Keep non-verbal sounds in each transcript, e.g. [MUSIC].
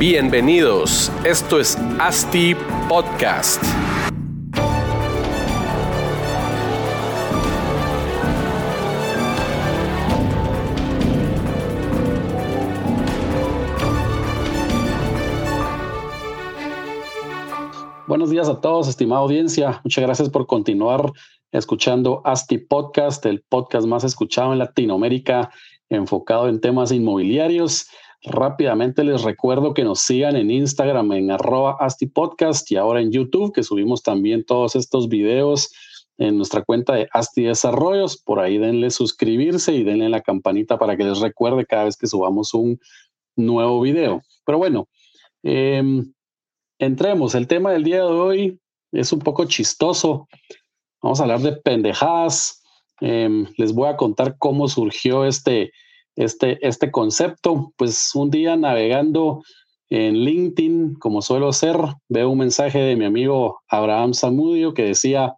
Bienvenidos, esto es ASTI Podcast. Buenos días a todos, estimada audiencia. Muchas gracias por continuar escuchando ASTI Podcast, el podcast más escuchado en Latinoamérica, enfocado en temas inmobiliarios. Rápidamente les recuerdo que nos sigan en Instagram en arroba Asti Podcast y ahora en YouTube, que subimos también todos estos videos en nuestra cuenta de Asti Desarrollos. Por ahí denle suscribirse y denle la campanita para que les recuerde cada vez que subamos un nuevo video. Pero bueno, em, entremos. El tema del día de hoy es un poco chistoso. Vamos a hablar de pendejadas. Em, les voy a contar cómo surgió este, este, este concepto. Pues un día navegando en LinkedIn, como suelo hacer, veo un mensaje de mi amigo Abraham Zamudio que decía,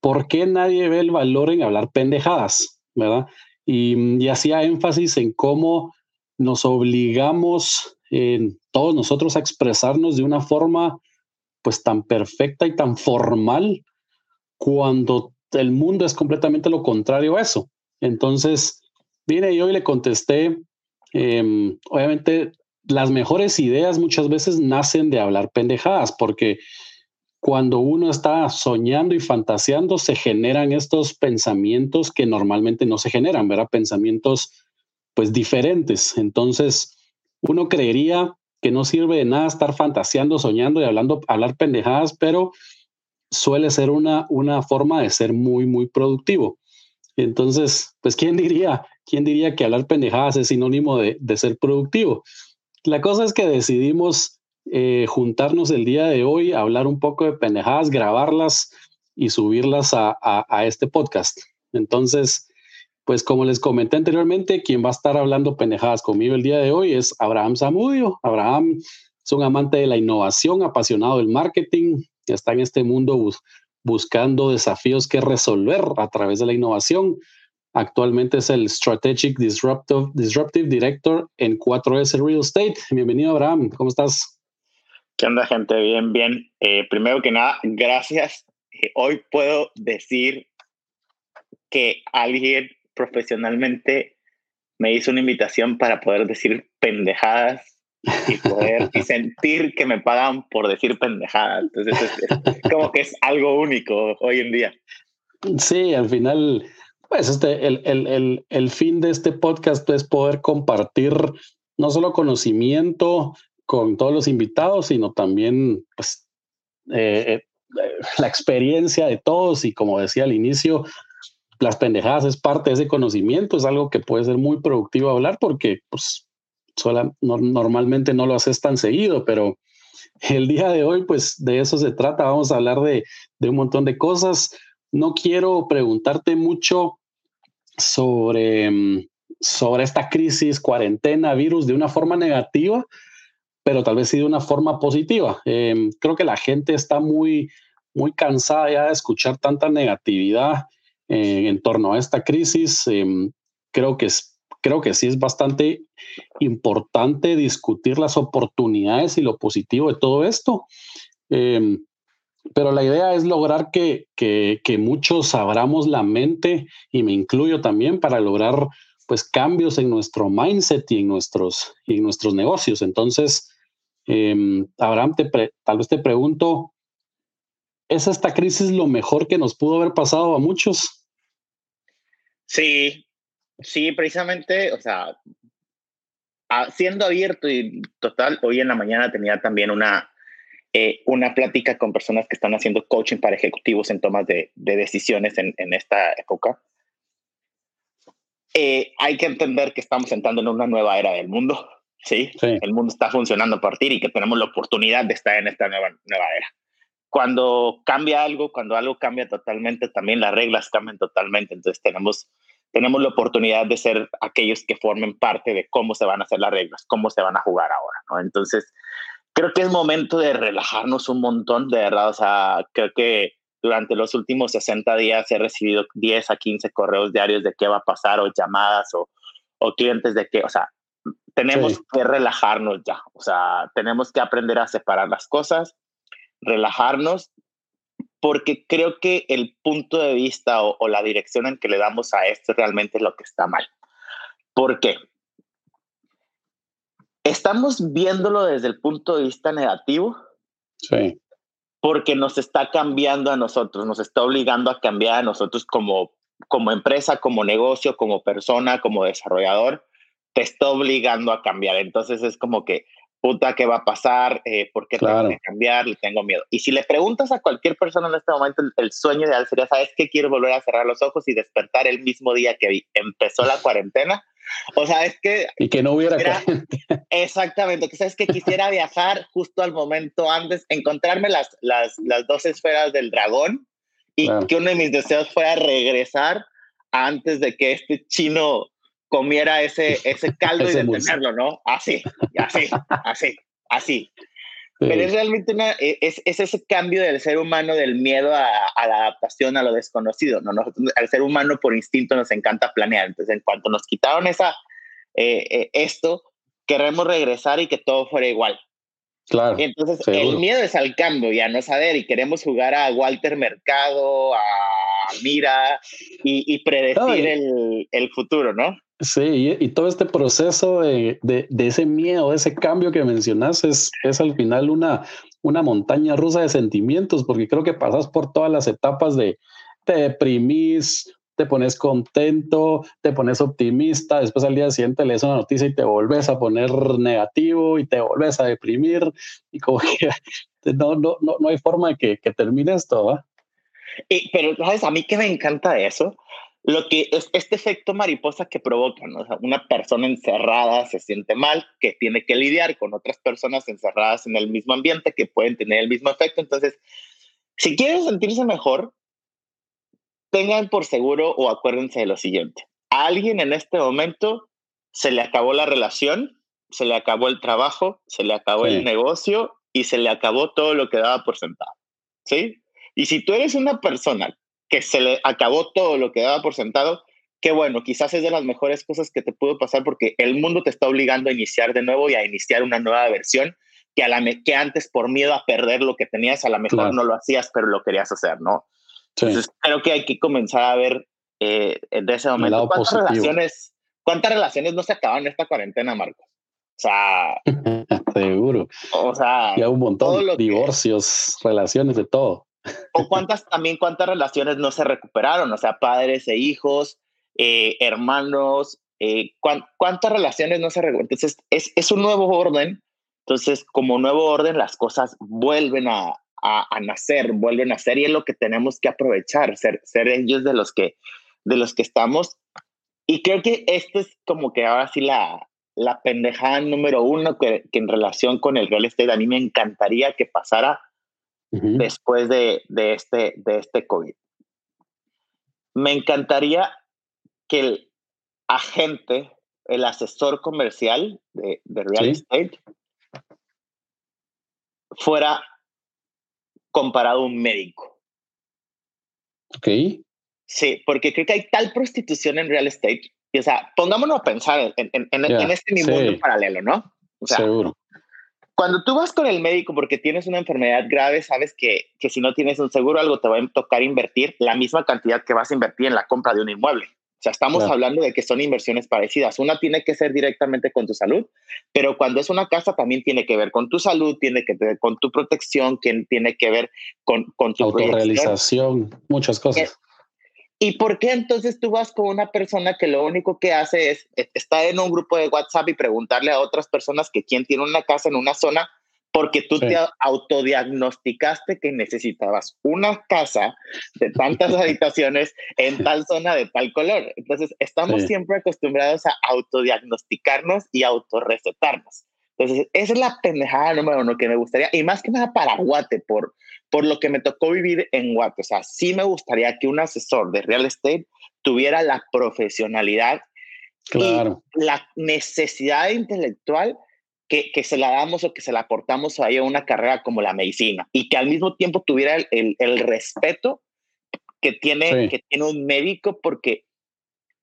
¿por qué nadie ve el valor en hablar pendejadas? ¿Verdad? Y, y hacía énfasis en cómo nos obligamos en todos nosotros a expresarnos de una forma pues tan perfecta y tan formal cuando el mundo es completamente lo contrario a eso. Entonces, Vine yo y le contesté, em, obviamente las mejores ideas muchas veces nacen de hablar pendejadas, porque cuando uno está soñando y fantaseando, se generan estos pensamientos que normalmente no se generan, ¿verdad? Pensamientos pues diferentes. Entonces, uno creería que no sirve de nada estar fantaseando, soñando y hablando, hablar pendejadas, pero suele ser una, una forma de ser muy, muy productivo. Entonces, pues, ¿quién diría ¿quién diría que hablar pendejadas es sinónimo de, ser productivo? La cosa es que decidimos eh, juntarnos el día de hoy, hablar un poco de pendejadas, grabarlas y subirlas a, este podcast. Entonces, pues como les comenté anteriormente, quien va a estar hablando pendejadas conmigo el día de hoy es Abraham Zamudio. Abraham es un amante de la innovación, apasionado del marketing, está en este mundo buscando desafíos que resolver a través de la innovación. Actualmente es el Strategic Disruptive, Disruptive Director en 4S Real Estate. Bienvenido, Abraham. ¿Cómo estás? ¿Qué onda, gente? Bien, bien. Eh, primero que nada, gracias. Eh, hoy puedo decir que alguien profesionalmente me hizo una invitación para poder decir pendejadas y poder y sentir que me pagan por decir pendejadas. Entonces, es como que es algo único hoy en día. Sí, al final pues este, el, el, el, fin de este podcast es poder compartir no solo conocimiento con todos los invitados, sino también pues, eh, eh, la experiencia de todos y como decía al inicio, las pendejadas es parte de ese conocimiento, es algo que puede ser muy productivo hablar porque pues normalmente no lo haces tan seguido, pero el día de hoy pues de eso se trata, vamos a hablar de, de un montón de cosas. No quiero preguntarte mucho sobre, mm, sobre esta crisis, cuarentena, virus de una forma negativa, pero tal vez sí de una forma positiva. Em, creo que la gente está muy, muy cansada ya de escuchar tanta negatividad eh, en torno a esta crisis. Em, creo, que es, creo que sí es bastante importante discutir las oportunidades y lo positivo de todo esto. Em, pero la idea es lograr que, que, muchos abramos la mente, y me incluyo también, para lograr pues cambios en nuestro mindset y en nuestros, en nuestros negocios. Entonces, eh, Abraham, tal vez te pregunto, ¿es esta crisis lo mejor que nos pudo haber pasado a muchos? Sí, sí, precisamente, o sea, siendo abierto y total, hoy en la mañana tenía también una, eh, una plática con personas que están haciendo coaching para ejecutivos en tomas de, decisiones en, esta época. eh, hay que entender que estamos entrando en una nueva era del mundo, ¿sí? El mundo está funcionando a partir y que tenemos la oportunidad de estar en esta nueva, nueva era. Cuando cambia algo, cuando algo cambia totalmente, también las reglas cambian totalmente. Entonces tenemos, tenemos la oportunidad de ser aquellos que formen parte de cómo se van a hacer las reglas, cómo se van a jugar ahora, ¿no? Entonces, creo que es momento de relajarnos un montón, de verdad. O sea, creo que durante los últimos 60 días he recibido 10 a 15 correos diarios de qué va a pasar o llamadas o, o clientes de qué, o sea, tenemos que relajarnos ya, o sea, tenemos que aprender a separar las cosas, relajarnos, porque creo que el punto de vista o, o la dirección en que le damos a esto realmente es lo que está mal. ¿Por qué? Estamos viéndolo desde el punto de vista negativo. Sí porque nos está cambiando a nosotros, nos está obligando a cambiar a nosotros como, como empresa, como negocio, como persona, como desarrollador, te está obligando a cambiar. Entonces es como que, puta, ¿qué va a pasar? Eh, ¿Por qué tengo que cambiar? Le tengo miedo. Y si le preguntas a cualquier persona en este momento, el, sueño ideal sería, ¿sabes qué? Quiero volver a cerrar los ojos y despertar el mismo día que empezó la cuarentena o sea, es que... Y que no hubiera... [LAUGHS] exactamente, que sabes que quisiera viajar justo al momento antes, encontrarme las, las, las dos esferas del dragón y que uno de mis deseos fuera regresar antes de que este chino comiera ese, [LAUGHS] ese caldo y detenerlo, ¿no? Así, así, así, así. Pero es realmente una, e, es, es, ese cambio del ser humano del miedo a, a la adaptación a lo desconocido. ¿no? Nosotros, al ser humano por instinto nos encanta planear. Entonces, en cuanto nos quitaron esa, eh, eh, esto, queremos regresar y que todo fuera igual. Claro. entonces, el miedo es al cambio y a no saber. Y queremos jugar a Walter Mercado, a Mira y, y predecir el, el futuro, ¿no? Sí, y, todo este proceso de, de, ese miedo, ese cambio que mencionas, es, es al final una, una montaña rusa de sentimientos, porque creo que pasas por todas las etapas de te deprimís, te pones contento, te pones optimista, después al día siguiente lees una noticia y te volves a poner negativo y te volves a deprimir, y como que [LAUGHS] no, no, no, no hay forma de que, que termine esto, ¿va? Y, pero, ¿sabes? A mí que me encanta eso lo que es este efecto mariposa que provoca, ¿no? una persona encerrada se siente mal, que tiene que lidiar con otras personas encerradas en el mismo ambiente que pueden tener el mismo efecto. Entonces, si quieren sentirse mejor, tengan por seguro o acuérdense de lo siguiente. A alguien en este momento se le acabó la relación, se le acabó el trabajo, se le acabó el negocio y se le acabó todo lo que daba por sentado. ¿Sí? Y si tú eres una persona que se le acabó todo lo que daba por sentado, qué bueno, quizás es de las mejores cosas que te pudo pasar porque el mundo te está obligando a iniciar de nuevo y a iniciar una nueva versión que, a la que antes por miedo a perder lo que tenías, a lo mejor no lo hacías, pero lo querías hacer, ¿no? Entonces creo que hay que comenzar a ver eh, de ese momento cuántas relaciones, cuántas relaciones no se acaban en esta cuarentena, Marcos. O sea, [LAUGHS] seguro. O sea, ya un montón de divorcios, relaciones de todo o cuántas también cuántas relaciones no se recuperaron, o sea, padres e hijos, eh, hermanos, eh, cuántas relaciones no se recuperaron. Entonces, es, es, un nuevo orden. Entonces, como nuevo orden, las cosas vuelven a, a, nacer, vuelven a ser y es lo que tenemos que aprovechar, ser, ser ellos de los que, de los que estamos. Y creo que esto es como que ahora sí la, la pendejada número uno que, que en relación con el real estate a mí me encantaría que pasara después de, de, este, de este COVID. Me encantaría que el agente, el asesor comercial de, de real estate, fuera comparado a un médico. Ok. Sí, porque creo que hay tal prostitución en real estate. o sea, pongámonos a pensar en, en, en, este mundo paralelo, ¿no? O sea, Seguro. Cuando tú vas con el médico porque tienes una enfermedad grave, sabes que, que si no tienes un seguro, algo te va a tocar invertir la misma cantidad que vas a invertir en la compra de un inmueble. O sea, estamos hablando de que son inversiones parecidas. Una tiene que ser directamente con tu salud, pero cuando es una casa también tiene que ver con tu salud, tiene que ver con tu protección, tiene que ver con, con tu autorrealización, muchas cosas. ¿Y por qué entonces tú vas con una persona que lo único que hace es estar en un grupo de WhatsApp y preguntarle a otras personas que quién tiene una casa en una zona porque tú te autodiagnosticaste que necesitabas una casa de tantas [LAUGHS] habitaciones en tal zona de tal color. Entonces, estamos siempre acostumbrados a autodiagnosticarnos y autorrecetarnos. Entonces, esa es la pendejada número uno que me gustaría, y más que nada para Guate, por, por lo que me tocó vivir en Guate. O sea, sí me gustaría que un asesor de real estate tuviera la profesionalidad claro. y la necesidad intelectual que, que, se la damos o que se la aportamos ahí a una carrera como la medicina y que al mismo tiempo tuviera el, el, respeto que tiene, que tiene un médico porque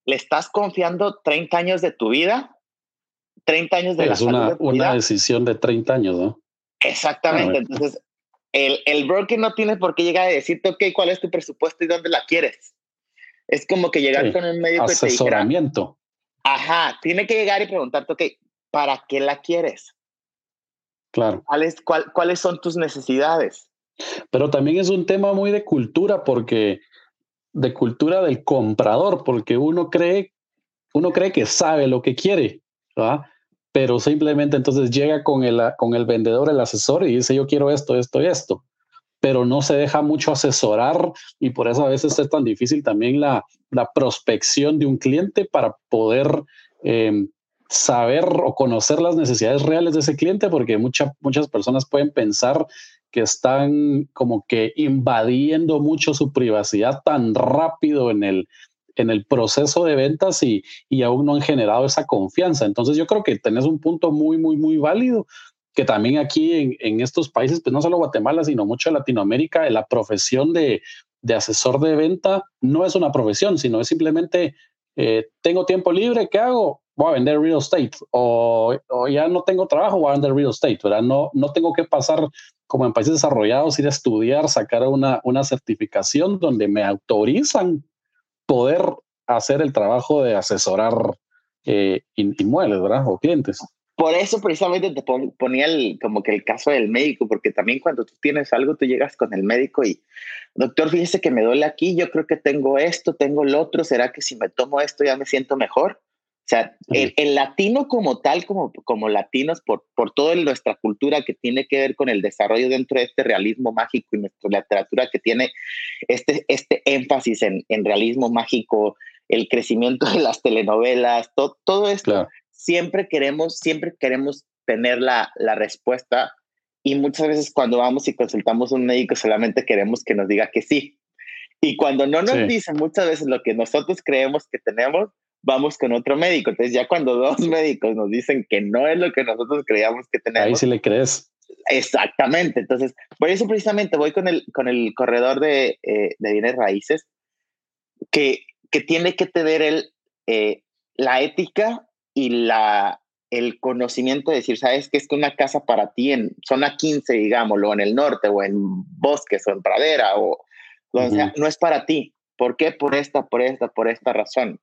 le estás confiando 30 años de tu vida, 30 años de es la una, una decisión de 30 años, ¿no? Exactamente. Entonces, el, el broker no tiene por qué llegar a decirte, ok, ¿cuál es tu presupuesto y dónde la quieres? Es como que llegar con un médico Asesoramiento. y te ajá, tiene que llegar y preguntarte, ok, ¿para qué la quieres? Claro. ¿Cuáles, cuál, ¿Cuáles son tus necesidades? Pero también es un tema muy de cultura, porque de cultura del comprador, porque uno cree, uno cree que sabe lo que quiere, ¿verdad? Pero simplemente entonces llega con el, con el vendedor, el asesor, y dice, yo quiero esto, esto y esto pero no se deja mucho asesorar y por eso a veces es tan difícil también la, la prospección de un cliente para poder em, saber o conocer las necesidades reales de ese cliente, porque muchas muchas personas pueden pensar que están como que invadiendo mucho su privacidad tan rápido en el, en el proceso de ventas y, y aún no han generado esa confianza. Entonces yo creo que tenés un punto muy, muy, muy válido que también aquí en, en, estos países, pues no solo Guatemala, sino mucho Latinoamérica, la profesión de, de, asesor de venta no es una profesión, sino es simplemente, eh, tengo tiempo libre, ¿qué hago? Voy a vender real estate o, o, ya no tengo trabajo, voy a vender real estate, ¿verdad? No, no tengo que pasar como en países desarrollados, ir a estudiar, sacar una, una certificación donde me autorizan poder hacer el trabajo de asesorar eh, inmuebles, ¿verdad? O clientes. Por eso precisamente te ponía el, como que el caso del médico, porque también cuando tú tienes algo, tú llegas con el médico y, doctor, fíjese que me duele aquí, yo creo que tengo esto, tengo lo otro, ¿será que si me tomo esto ya me siento mejor? O sea, el, latino como tal, como, como latinos, por, por toda nuestra cultura que tiene que ver con el desarrollo dentro de este realismo mágico y nuestra literatura que tiene este, este énfasis en, en realismo mágico, el crecimiento de las telenovelas, todo, todo esto siempre queremos, siempre queremos tener la, la respuesta y muchas veces cuando vamos y consultamos a un médico solamente queremos que nos diga que sí. Y cuando no nos dicen muchas veces lo que nosotros creemos que tenemos, vamos con otro médico. Entonces ya cuando dos médicos nos dicen que no es lo que nosotros creíamos que tenemos. Ahí sí le crees. Exactamente. Entonces, por eso precisamente voy con el, con el corredor de, eh, de bienes raíces, que, que tiene que tener el, eh, la ética y la, el conocimiento de decir, sabes que es que una casa para ti en zona 15, digámoslo, en el norte o en bosques o en pradera o donde sea, no es para ti. ¿Por qué? Por esta, por esta, por esta razón.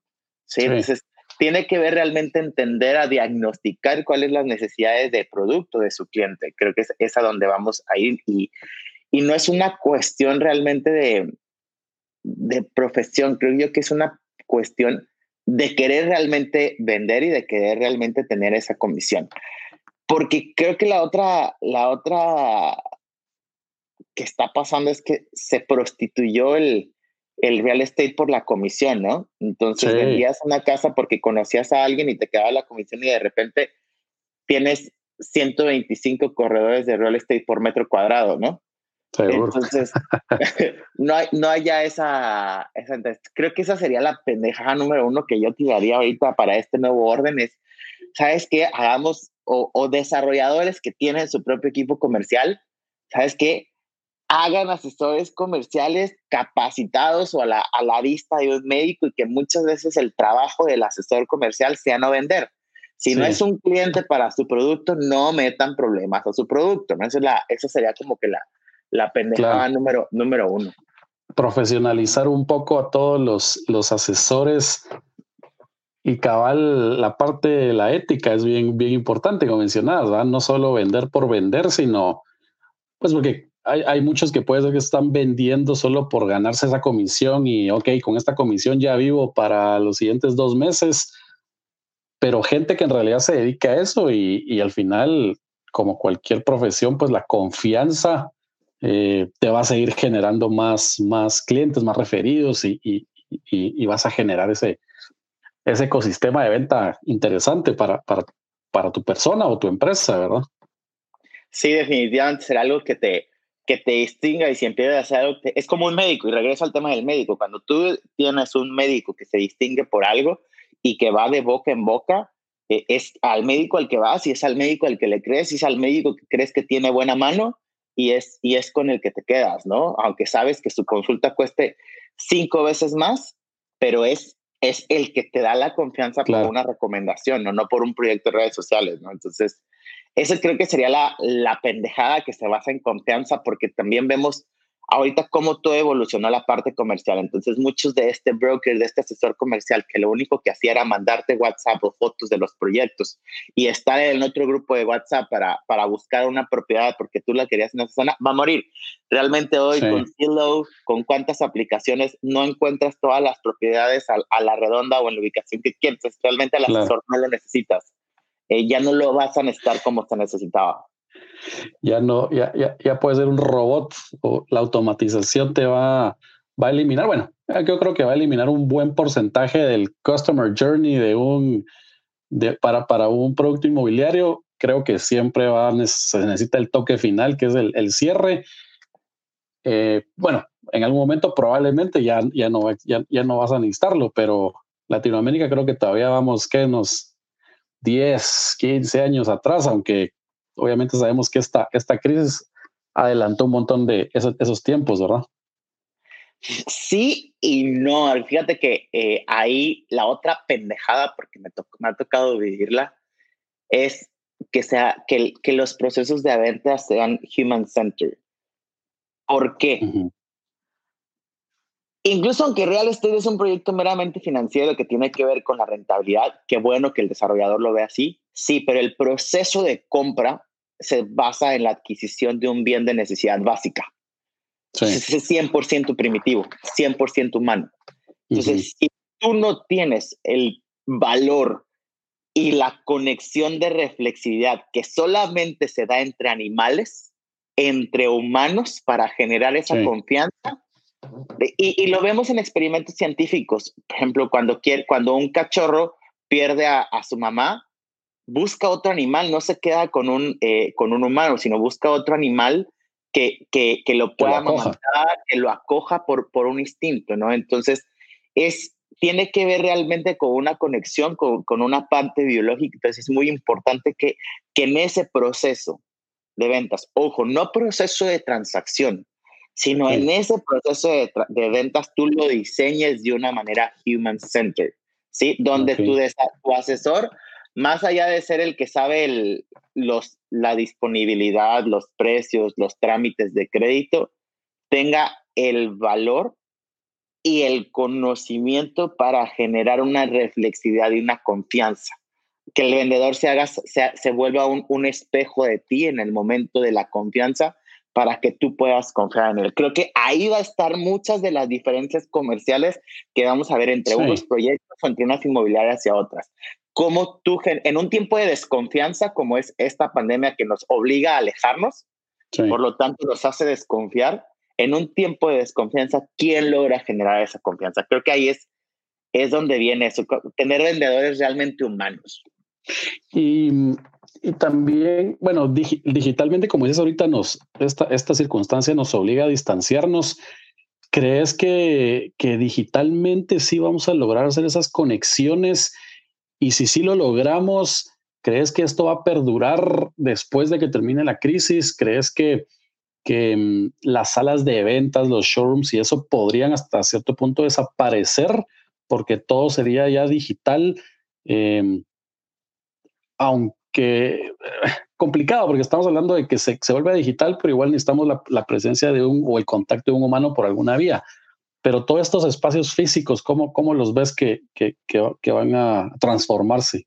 ¿Sí? Entonces, tiene que ver realmente entender a diagnosticar cuáles las necesidades de producto de su cliente. Creo que es, es a donde vamos a ir y, y no es una cuestión realmente de, de profesión, creo yo que es una cuestión de querer realmente vender y de querer realmente tener esa comisión. Porque creo que la otra, la otra que está pasando es que se prostituyó el, el real estate por la comisión, ¿no? Entonces vendías una casa porque conocías a alguien y te quedaba la comisión y de repente tienes 125 corredores de real estate por metro cuadrado, ¿no? Entonces, [LAUGHS] no hay, no hay ya esa, esa, Creo que esa sería la pendeja número uno que yo tiraría ahorita para este nuevo orden: es, ¿sabes qué? Hagamos, o, o desarrolladores que tienen su propio equipo comercial, ¿sabes qué? Hagan asesores comerciales capacitados o a la, a la vista de un médico y que muchas veces el trabajo del asesor comercial sea no vender. Si no es un cliente para su producto, no metan problemas a su producto. ¿no? Esa, es la, esa sería como que la, la pendejada número, número uno. Profesionalizar un poco a todos los, los asesores y cabal, la parte de la ética es bien, bien importante, como mencionabas, ¿verdad? No solo vender por vender, sino, pues porque hay, hay, muchos que puede ser que están vendiendo solo por ganarse esa comisión y, ok, con esta comisión ya vivo para los siguientes dos meses, pero gente que en realidad se dedica a eso y, al final como cualquier profesión, pues la confianza eh, te va a seguir generando más, más clientes, más referidos y, y, vas a generar ese, ese ecosistema de venta interesante para, para, para tu persona o tu empresa, ¿verdad? Sí, definitivamente será algo que te, que te distinga y si empiezas a hacer algo, es como un médico, y regreso al tema del médico, cuando tú tienes un médico que se distingue por algo y que va de boca en boca, eh, es al médico al que vas y es al médico al que le crees y es al médico que crees que tiene buena mano y es, y es con el que te quedas, ¿no? Aunque sabes que su consulta cueste cinco veces más, pero es, es el que te da la confianza por una recomendación, ¿no? no por un proyecto de redes sociales, ¿no? Entonces, esa creo que sería la, la pendejada que se basa en confianza, porque también vemos ahorita cómo todo evolucionó la parte comercial. Entonces, muchos de este broker, de este asesor comercial, que lo único que hacía era mandarte WhatsApp o fotos de los proyectos y estar en otro grupo de WhatsApp para, para buscar una propiedad porque tú la querías en esa zona, va a morir. Realmente hoy con Zillow, con cuántas aplicaciones, no encuentras todas las propiedades a, la redonda o en la ubicación que quieres. Realmente al asesor no lo necesitas. Eh, ya no lo vas a necesitar como se necesitaba ya no, ya, ya, ya puede ser un robot o la automatización te va, va a eliminar, bueno, yo creo que va a eliminar un buen porcentaje del customer journey de un, de, para, para un producto inmobiliario. Creo que siempre va, se necesita el toque final, que es el, el cierre. Eh, bueno, en algún momento probablemente ya, ya, no, ya, ya no vas a necesitarlo, pero Latinoamérica creo que todavía vamos que unos 10, 15 años atrás, aunque obviamente sabemos que esta, esta crisis adelantó un montón de esos, esos tiempos, ¿verdad? Sí y no. Fíjate que eh, ahí la otra pendejada, porque me, me ha tocado vivirla, es que, sea, que, que los procesos de venta sean human-centered. ¿Por qué? Incluso aunque Real Estate es un proyecto meramente financiero que tiene que ver con la rentabilidad, qué bueno que el desarrollador lo vea así, sí, pero el proceso de compra se basa en la adquisición de un bien de necesidad básica. es 100% primitivo, 100% humano. Entonces, si tú no tienes el valor y la conexión de reflexividad que solamente se da entre animales, entre humanos, para generar esa confianza, y, lo vemos en experimentos científicos. Por ejemplo, cuando, quiere, cuando un cachorro pierde a, a su mamá, busca otro animal, no se queda con un, eh, con un humano, sino busca otro animal que, que, que lo pueda matar, que lo acoja por, por un instinto, ¿no? Entonces, es, tiene que ver realmente con una conexión, con, con una parte biológica. Entonces, es muy importante que, que en ese proceso de ventas, ojo, no proceso de transacción, sino en ese proceso de, de, ventas tú lo diseñes de una manera human-centered, ¿sí? Donde tu, tu asesor más allá de ser el que sabe los, la disponibilidad, los precios, los trámites de crédito, tenga el valor y el conocimiento para generar una reflexividad y una confianza. Que el vendedor se, haga, se, se vuelva un, un espejo de ti en el momento de la confianza para que tú puedas confiar en él. Creo que ahí va a estar muchas de las diferencias comerciales que vamos a ver entre unos proyectos o entre unas inmobiliarias y otras cómo tú, en un tiempo de desconfianza como es esta pandemia que nos obliga a alejarnos, por lo tanto nos hace desconfiar, en un tiempo de desconfianza, ¿quién logra generar esa confianza? Creo que ahí es, es donde viene eso, tener vendedores realmente humanos. Y, y también, bueno, digitalmente, como dices ahorita, nos, esta, esta circunstancia nos obliga a distanciarnos. ¿Crees que, que digitalmente sí vamos a lograr hacer esas conexiones? Y si sí lo logramos, ¿crees que esto va a perdurar después de que termine la crisis? ¿Crees que, que mm, las salas de ventas, los showrooms y eso podrían hasta cierto punto desaparecer porque todo sería ya digital? Em, aunque [LAUGHS] complicado porque estamos hablando de que se, se vuelve digital, pero igual necesitamos la, la, presencia de un o el contacto de un humano por alguna vía pero todos estos espacios físicos, ¿cómo, cómo los ves que, que, que, van a transformarse?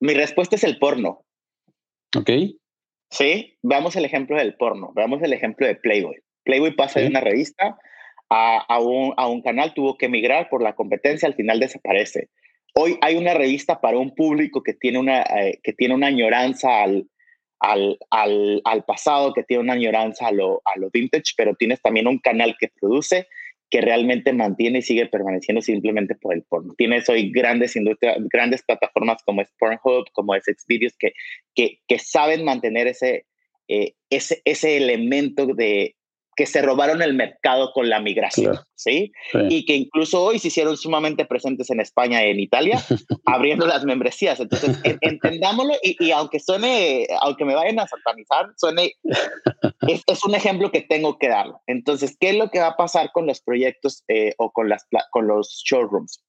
Mi respuesta es el porno. Ok. Sí, veamos el ejemplo del porno, veamos el ejemplo de Playboy. Playboy pasa de una revista a, a, un, a un canal, tuvo que emigrar por la competencia, al final desaparece. Hoy hay una revista para un público que tiene una, eh, que tiene una añoranza al, al, al, pasado, que tiene una añoranza a lo, a lo vintage, pero tienes también un canal que produce, que realmente mantiene y sigue permaneciendo simplemente por el porno. Tienes hoy grandes industrias, grandes plataformas como es Pornhub, como es Xvideos, que, que, que saben mantener ese, eh, ese, ese elemento de, que se robaron el mercado con la migración, ¿sí? Y que incluso hoy se hicieron sumamente presentes en España y en Italia, [LAUGHS] abriendo las membresías. Entonces, entendámoslo y, aunque suene, aunque me vayan a satanizar, suene, [LAUGHS] es, es, un ejemplo que tengo que dar. Entonces, ¿qué es lo que va a pasar con los proyectos eh, o con, las, con los showrooms?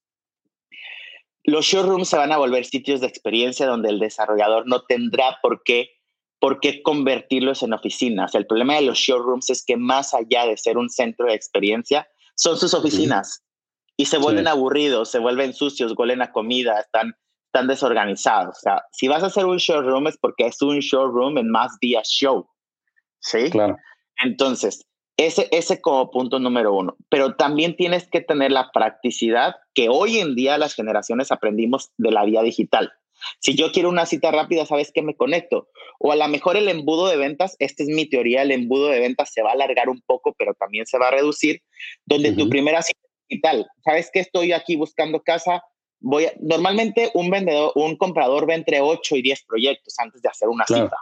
Los showrooms se van a volver sitios de experiencia donde el desarrollador no tendrá por qué ¿por qué convertirlos en oficinas? El problema de los showrooms es que más allá de ser un centro de experiencia, son sus oficinas y se vuelven aburridos, se vuelven sucios, huelen a comida, están, están desorganizados. O sea, si vas a hacer un showroom es porque es un showroom en más días show. ¿Sí? Claro. Entonces, ese, ese como punto número uno. Pero también tienes que tener la practicidad que hoy en día las generaciones aprendimos de la vía digital. Si yo quiero una cita rápida, ¿sabes qué me conecto? O a lo mejor el embudo de ventas, esta es mi teoría, el embudo de ventas se va a alargar un poco, pero también se va a reducir, donde tu primera cita digital, ¿sabes qué estoy aquí buscando casa? Voy normalmente un vendedor, un comprador ve entre 8 y 10 proyectos antes de hacer una cita.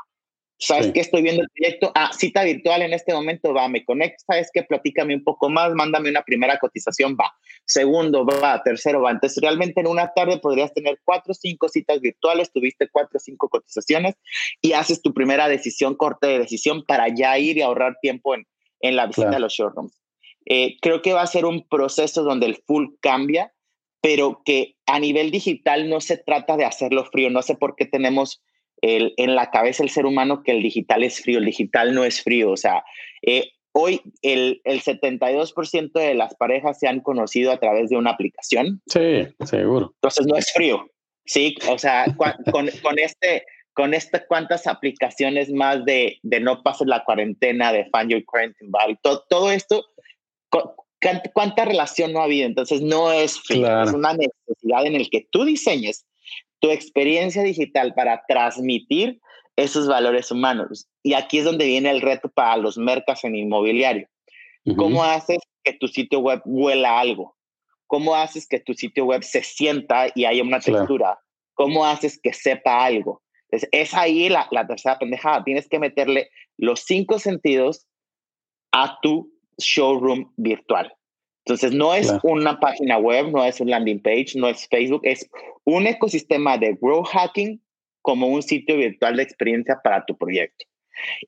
¿Sabes qué? Estoy viendo el proyecto. Ah, cita virtual en este momento, va, me conecta. ¿Sabes qué? Platícame un poco más, mándame una primera cotización, va. Segundo, va. Tercero, va. Entonces, realmente en una tarde podrías tener cuatro o cinco citas virtuales, tuviste cuatro o cinco cotizaciones y haces tu primera decisión, corte de decisión para ya ir y ahorrar tiempo en, en la visita a los showrooms. Eh, creo que va a ser un proceso donde el full cambia, pero que a nivel digital no se trata de hacerlo frío. No sé por qué tenemos en la cabeza el ser humano que el digital es frío, el digital no es frío. O sea, eh, hoy el, el 72% de las parejas se han conocido a través de una aplicación. Sí, seguro. Entonces no es frío. Sí, o sea, [LAUGHS] con, con, este, con este, cuántas aplicaciones más de, de no pases la cuarentena, de Find Your Quarantine Body, todo, todo esto, ¿cuánta relación no ha habido? Entonces no es frío, es una necesidad en el que tú diseñes tu experiencia digital para transmitir esos valores humanos. Y aquí es donde viene el reto para los mercados en inmobiliario. ¿Cómo haces que tu sitio web huela algo? ¿Cómo haces que tu sitio web se sienta y haya una textura? ¿Cómo haces que sepa algo? Entonces, es ahí la, la tercera pendejada. Tienes que meterle los cinco sentidos a tu showroom virtual. Entonces, no es una página web, no es un landing page, no es Facebook, es un ecosistema de growth hacking como un sitio virtual de experiencia para tu proyecto.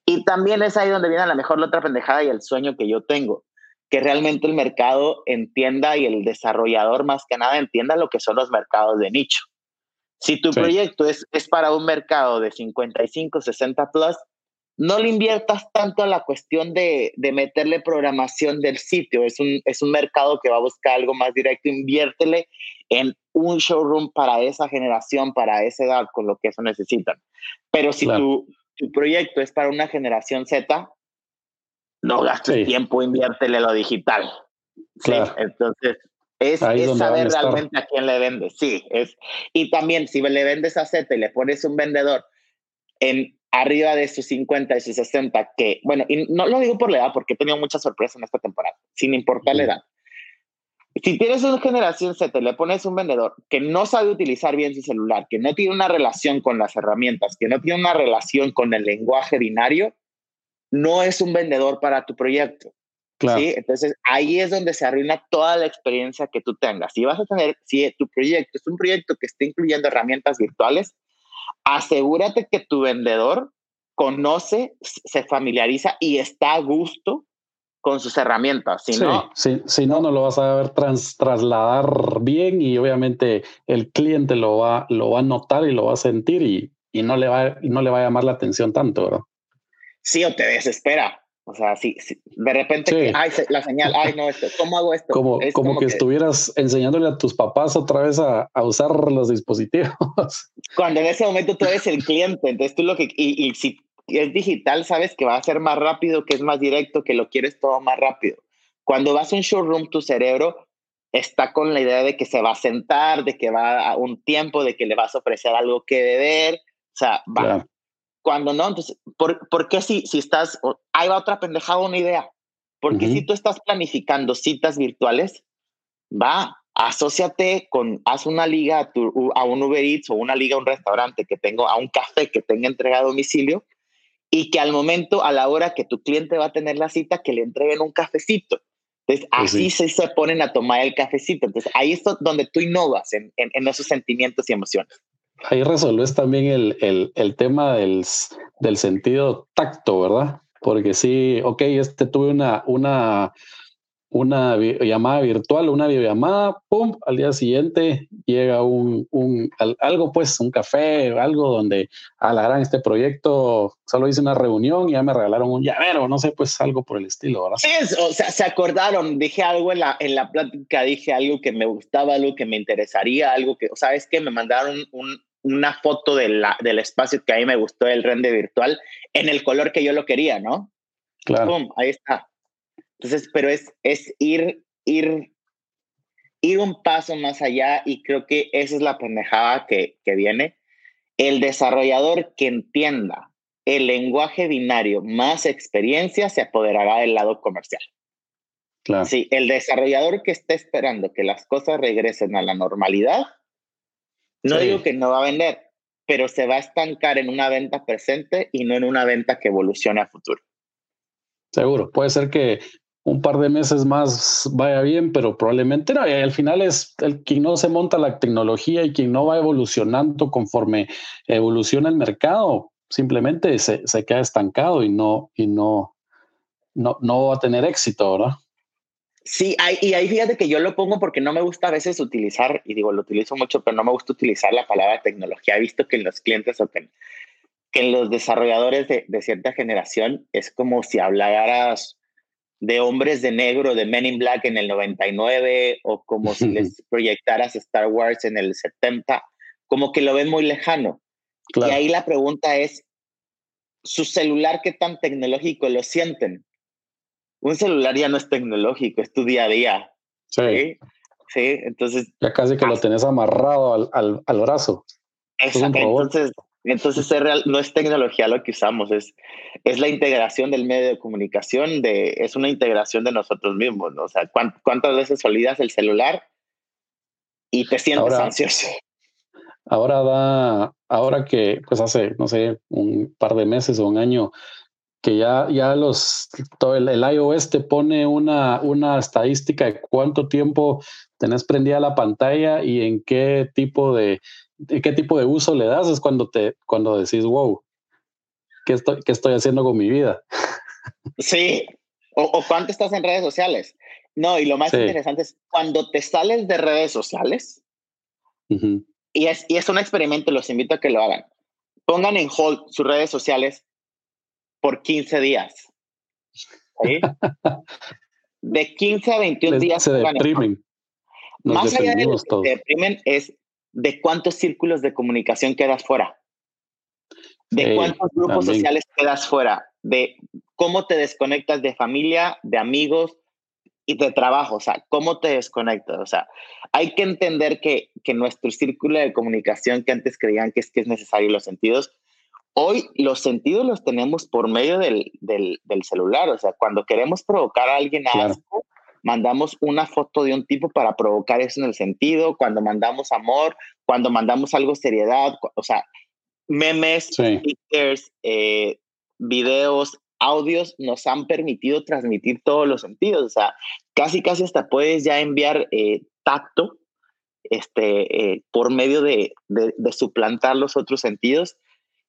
Y también es ahí donde viene a lo mejor la otra pendejada y el sueño que yo tengo, que realmente el mercado entienda y el desarrollador más que nada entienda lo que son los mercados de nicho. Si tu proyecto es, es para un mercado de 55, 60 plus, no le inviertas tanto a la cuestión de, de, meterle programación del sitio. Es un, es un mercado que va a buscar algo más directo. Inviértele en un showroom para esa generación, para esa edad, con lo que eso necesitan. Pero si tu, tu, proyecto es para una generación Z, no gastes tiempo, inviértele lo digital. Sí, entonces es, es saber realmente a quién le vendes. Sí, es. Y también si le vendes a Z y le pones un vendedor en arriba de sus 50 y sus 60, que, bueno, y no lo digo por la edad, porque he tenido mucha sorpresa en esta temporada, sin importar la edad. Si tienes una generación Z, le pones un vendedor que no sabe utilizar bien su celular, que no tiene una relación con las herramientas, que no tiene una relación con el lenguaje binario, no es un vendedor para tu proyecto. Claro. ¿sí? Entonces ahí es donde se arruina toda la experiencia que tú tengas. Si vas a tener, si tu proyecto es un proyecto que esté incluyendo herramientas virtuales, asegúrate que tu vendedor conoce, se familiariza y está a gusto con sus herramientas. Si no, si no, no lo vas a ver trasladar bien y obviamente el cliente lo va, lo va a notar y lo va a sentir y, y no, le va, y no le va a llamar la atención tanto, ¿verdad? Sí, o te desespera. O sea, si, de repente, ay, la señal, ay, no, esto, ¿cómo hago esto? Como, como, que, estuvieras enseñándole a tus papás otra vez a, a, usar los dispositivos. [LAUGHS] Cuando en ese momento tú eres el cliente, entonces tú lo que, y, y si es digital, sabes que va a ser más rápido, que es más directo, que lo quieres todo más rápido. Cuando vas a un showroom, tu cerebro está con la idea de que se va a sentar, de que va a un tiempo, de que le vas a ofrecer algo que beber, o sea, va. Cuando no, entonces, ¿por, ¿por qué si, si estás, ahí va otra pendejada, una idea? Porque si tú estás planificando citas virtuales, va, asóciate con, haz una liga a, a, un Uber Eats o una liga a un restaurante que tengo, a un café que tenga entrega a domicilio y que al momento, a la hora que tu cliente va a tener la cita, que le entreguen un cafecito. Entonces, pues así se, se ponen a tomar el cafecito. Entonces, ahí es donde tú innovas en, en, esos sentimientos y emociones. Ahí resolves también el, el, el tema del, del sentido tacto, ¿verdad? Porque sí, ok, este tuve una, una una llamada virtual, una videollamada, pum, al día siguiente llega un, un algo pues, un café, algo donde alargan este proyecto, solo hice una reunión y ya me regalaron un llavero, no sé, pues algo por el estilo, ¿verdad? Sí, o sea, se acordaron, dije algo en la, en la plática, dije algo que me gustaba, algo que me interesaría, algo que, ¿sabes qué? Me mandaron un, una foto de la, del espacio que a mí me gustó, el rende virtual, en el color que yo lo quería, ¿no? Claro. Pum, ahí está entonces, pero es, es ir, ir, ir un paso más allá y creo que esa es la pendejada que, que viene. El desarrollador que entienda el lenguaje binario más experiencia se apoderará del lado comercial. Claro. Sí, el desarrollador que esté esperando que las cosas regresen a la normalidad, no digo que no va a vender, pero se va a estancar en una venta presente y no en una venta que evolucione a futuro. Seguro, puede ser que un par de meses más vaya bien, pero probablemente no. Y al final es el quien no se monta la tecnología y quien no va evolucionando conforme evoluciona el mercado, simplemente se, se queda estancado y no, y no, no, no va a tener éxito, ¿verdad? Sí, y ahí fíjate que yo lo pongo porque no me gusta a veces utilizar, y digo, lo utilizo mucho, pero no me gusta utilizar la palabra tecnología. He visto que en los clientes o que, en los desarrolladores de, de cierta generación es como si hablaras de hombres de negro de Men in Black en el 99 o como si [LAUGHS] les proyectaras Star Wars en el 70, como que lo ven muy lejano. Y ahí la pregunta es, ¿su celular qué tan tecnológico lo sienten? Un celular ya no es tecnológico, es tu día a día. Sí. Sí, entonces... Ya casi que lo tenés amarrado al, al, al brazo. Exacto. Entonces, entonces es real, no es tecnología lo que usamos, es, es la integración del medio de comunicación, de, es una integración de nosotros mismos. ¿no? O sea, ¿cuántas veces olvidas el celular y te sientes ansioso? Ahora da, ahora que pues hace, no sé, un par de meses o un año, que ya, ya los, todo el, el, iOS te pone una, una estadística de cuánto tiempo tenés prendida la pantalla y en qué tipo de, qué tipo de uso le das es cuando te cuando decís, wow, ¿qué estoy, qué estoy haciendo con mi vida? Sí, o, cuánto estás en redes sociales. No, y lo más interesante es cuando te sales de redes sociales, y, es, y es un experimento, los invito a que lo hagan. Pongan en hold sus redes sociales por 15 días. De 15 a 21 días. Se deprimen. Más allá de que se deprimen es de cuántos círculos de comunicación quedas fuera, de cuántos grupos sociales quedas fuera, de cómo te desconectas de familia, de amigos y de trabajo, o sea, cómo te desconectas, o sea, hay que entender que, que nuestro círculo de comunicación que antes creían que es que es necesario los sentidos, hoy los sentidos los tenemos por medio del, del, celular, o sea, cuando queremos provocar a alguien a mandamos una foto de un tipo para provocar eso en el sentido, cuando mandamos amor, cuando mandamos algo seriedad, o sea, memes, stickers, eh, videos, audios nos han permitido transmitir todos los sentidos, o sea, casi casi hasta puedes ya enviar eh, tacto este, eh, por medio de, de, suplantar los otros sentidos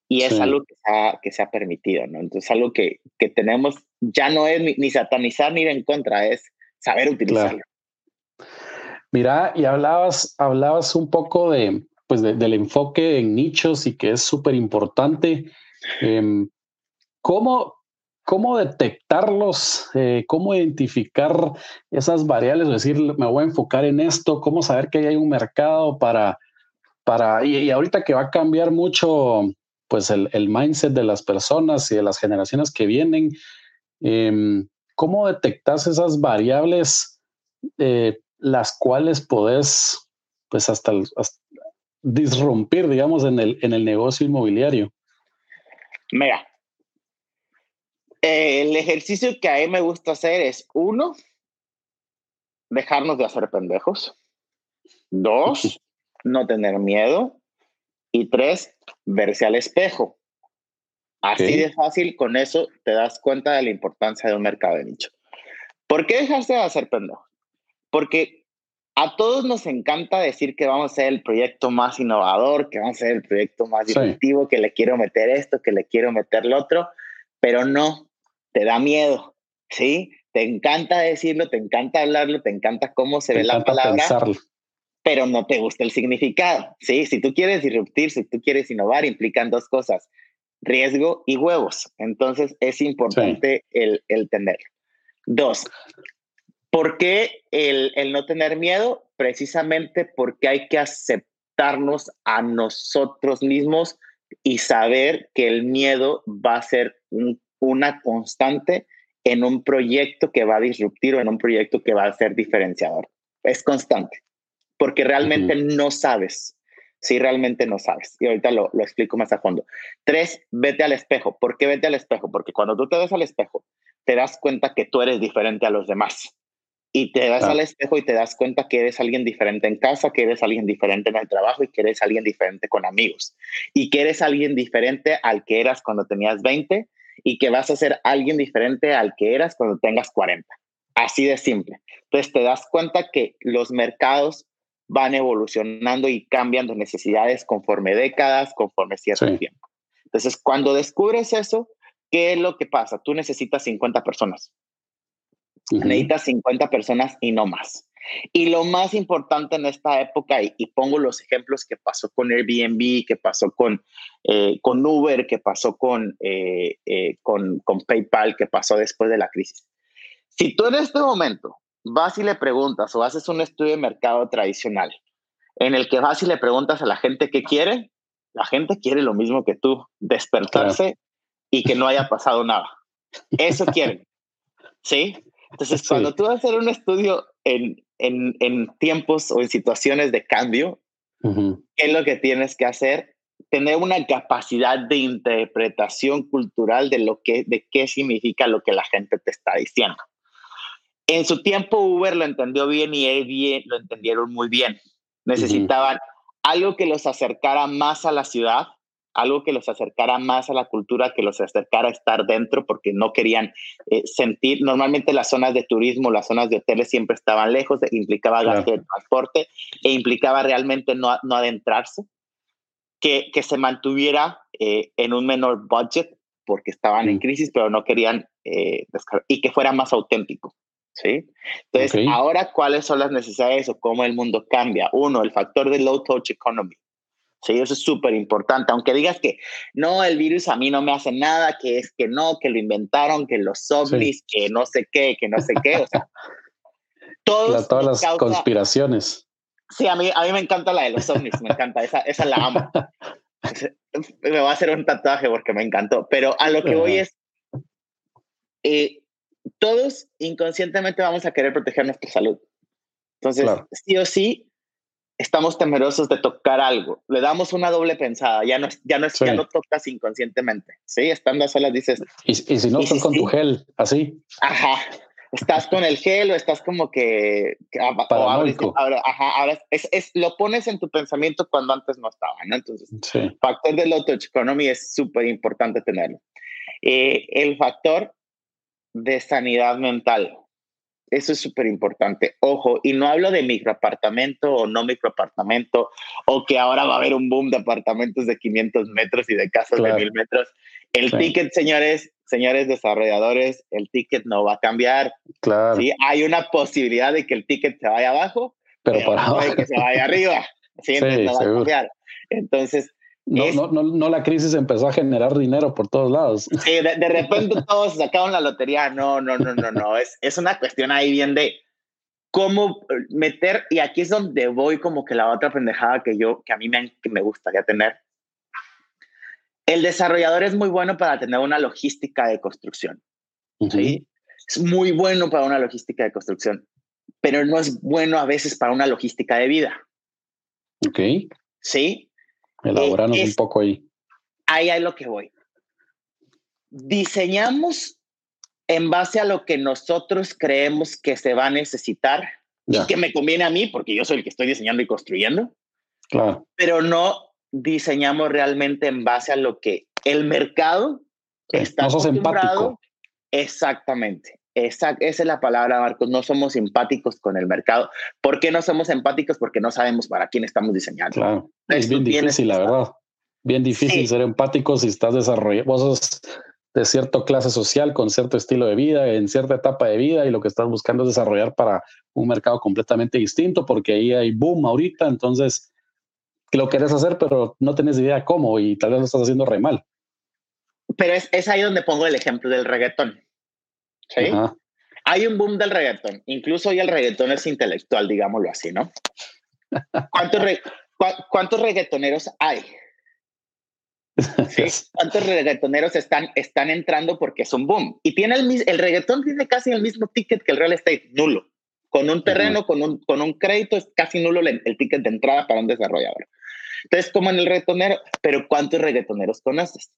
y es algo que se, ha, que se ha permitido, ¿no? Entonces, algo que, que tenemos, ya no es ni, ni satanizar ni ir en contra, es saber utilizarlo. Mira, y hablabas, hablabas un poco de, pues del enfoque en nichos y que es súper importante. Em, ¿cómo, ¿Cómo detectarlos? Eh, ¿Cómo identificar esas variables? Es decir, me voy a enfocar en esto, cómo saber que hay un mercado para, para y, ahorita que va a cambiar mucho pues el, el, mindset de las personas y de las generaciones que vienen. Eh, ¿Cómo detectas esas variables eh, las cuales podés, pues hasta, disrumpir, digamos, en el, en el negocio inmobiliario? Mira, el ejercicio que a mí me gusta hacer es uno, dejarnos de hacer pendejos. Dos, [LAUGHS] no tener miedo. Y tres, verse al espejo. Así de fácil, con eso te das cuenta de la importancia de un mercado de nicho. ¿Por qué dejarse de hacer pendejo? Porque a todos nos encanta decir que vamos a ser el proyecto más innovador, que vamos a ser el proyecto más disruptivo, que le quiero meter esto, que le quiero meter lo otro, pero no, te da miedo, ¿sí? Te encanta decirlo, te encanta hablarlo, te encanta cómo se ve la palabra, pero no te gusta el significado, ¿sí? Si tú quieres disruptir, si tú quieres innovar, implican dos cosas, riesgo y huevos. Entonces es importante el, el tenerlo. Dos, ¿por qué el, el no tener miedo? Precisamente porque hay que aceptarnos a nosotros mismos y saber que el miedo va a ser una constante en un proyecto que va a disruptir o en un proyecto que va a ser diferenciador. Es constante, porque realmente no sabes. Si realmente no sabes. Y ahorita lo, lo explico más a fondo. Tres, vete al espejo. ¿Por qué vete al espejo? Porque cuando tú te ves al espejo, te das cuenta que tú eres diferente a los demás. Y te das al espejo y te das cuenta que eres alguien diferente en casa, que eres alguien diferente en el trabajo y que eres alguien diferente con amigos. Y que eres alguien diferente al que eras cuando tenías 20 y que vas a ser alguien diferente al que eras cuando tengas 40. Así de simple. Entonces te das cuenta que los mercados van evolucionando y cambian de necesidades conforme décadas, conforme cierto tiempo. Entonces, cuando descubres eso, ¿qué es lo que pasa? Tú necesitas 50 personas. Necesitas 50 personas y no más. Y lo más importante en esta época, y, pongo los ejemplos que pasó con Airbnb, que pasó con, eh, con Uber, que pasó con, eh, eh, con, con PayPal, que pasó después de la crisis. Si tú en este momento vas y le preguntas o haces un estudio de mercado tradicional en el que vas y le preguntas a la gente qué quiere, la gente quiere lo mismo que tú, despertarse y que no haya pasado nada. Eso [LAUGHS] quieren. ¿Sí? Entonces, cuando tú vas a hacer un estudio en, en, en tiempos o en situaciones de cambio, ¿qué es lo que tienes que hacer? Tener una capacidad de interpretación cultural de lo que, de qué significa lo que la gente te está diciendo. En su tiempo Uber lo entendió bien y Airbnb lo entendieron muy bien. Necesitaban algo que los acercara más a la ciudad, algo que los acercara más a la cultura, que los acercara a estar dentro, porque no querían eh, sentir, normalmente las zonas de turismo, las zonas de hoteles siempre estaban lejos, implicaba gasto de transporte e implicaba realmente no, no adentrarse, que, que se mantuviera eh, en un menor budget, porque estaban en crisis, pero no querían, eh, y que fuera más auténtico. ¿Sí? Entonces, ahora, ¿cuáles son las necesidades o cómo el mundo cambia? Uno, el factor de low touch economy. Sí, eso es súper importante. Aunque digas que no, el virus a mí no me hace nada, que es que no, que lo inventaron, que los zombies, que no sé qué, que no sé qué. O sea, [LAUGHS] todos todas las conspiraciones. Sí, a mí, a mí me encanta la de los zombies, me encanta, esa, esa la amo. [LAUGHS] me va a hacer un tatuaje porque me encantó. Pero a lo que voy es, eh, todos inconscientemente vamos a querer proteger nuestra salud. Entonces, sí o sí, estamos temerosos de tocar algo. Le damos una doble pensada. Ya no, ya no, ya no tocas inconscientemente. Sí, estando a solas dices. Y, si no, estás con tu gel, así. Ajá. Estás con el gel o estás como que. ahora, ajá, ahora es, es, lo pones en tu pensamiento cuando antes no estaba, ¿no? Entonces, el factor del auto economy es súper importante tenerlo. Eh, el factor de sanidad mental. Eso es súper importante. Ojo, y no hablo de microapartamento o no microapartamento, o que ahora va a haber un boom de apartamentos de 500 metros y de casas de 1000 metros. El ticket, señores, señores desarrolladores, el ticket no va a cambiar. Claro. ¿sí? Hay una posibilidad de que el ticket se vaya abajo, pero, no hay que se vaya arriba. ¿sí? [LAUGHS] no va a cambiar. Entonces, no, no, no, la crisis empezó a generar dinero por todos lados. [LAUGHS] Sí, de, repente todos sacaron la lotería. No, no, no, no, no. Es, es una cuestión ahí bien de cómo meter, y aquí es donde voy como que la otra pendejada que yo, que a mí me, que me gustaría tener. El desarrollador es muy bueno para tener una logística de construcción. ¿sí? Es muy bueno para una logística de construcción, pero no es bueno a veces para una logística de vida. Ok. Sí, Elaboranos un poco ahí. Ahí es lo que voy. diseñamos en base a lo que nosotros creemos que se va a necesitar y que me conviene a mí, porque yo soy el que estoy diseñando y construyendo. Claro. Pero no diseñamos realmente en base a lo que el mercado está no sos empático. Exactamente. Esa, esa, es la palabra, Marcos. No somos empáticos con el mercado. ¿Por qué no somos empáticos? Porque no sabemos para quién estamos diseñando. Claro. Es bien difícil, la verdad. Bien difícil ser empático si estás desarrollando. Vos de cierta clase social, con cierto estilo de vida, en cierta etapa de vida, y lo que estás buscando es desarrollar para un mercado completamente distinto, porque ahí hay boom ahorita, entonces lo querés hacer, pero no tenés idea cómo, y tal vez lo estás haciendo re mal. Pero es, es ahí donde pongo el ejemplo del reggaetón. ¿Sí? Hay un boom del reggaetón, incluso hoy el reggaetón es intelectual, digámoslo así, ¿no? [LAUGHS] ¿Cuántos, ¿Cuántos reggaetoneros hay? [LAUGHS] ¿Cuántos reggaetoneros están, están entrando porque es un boom? Y tiene el, el reggaetón tiene casi el mismo ticket que el real estate, nulo. Con un terreno, con, un, con un crédito, es casi nulo el, ticket de entrada para un desarrollador. Entonces, como en el reggaetonero, pero ¿cuántos reggaetoneros conoces?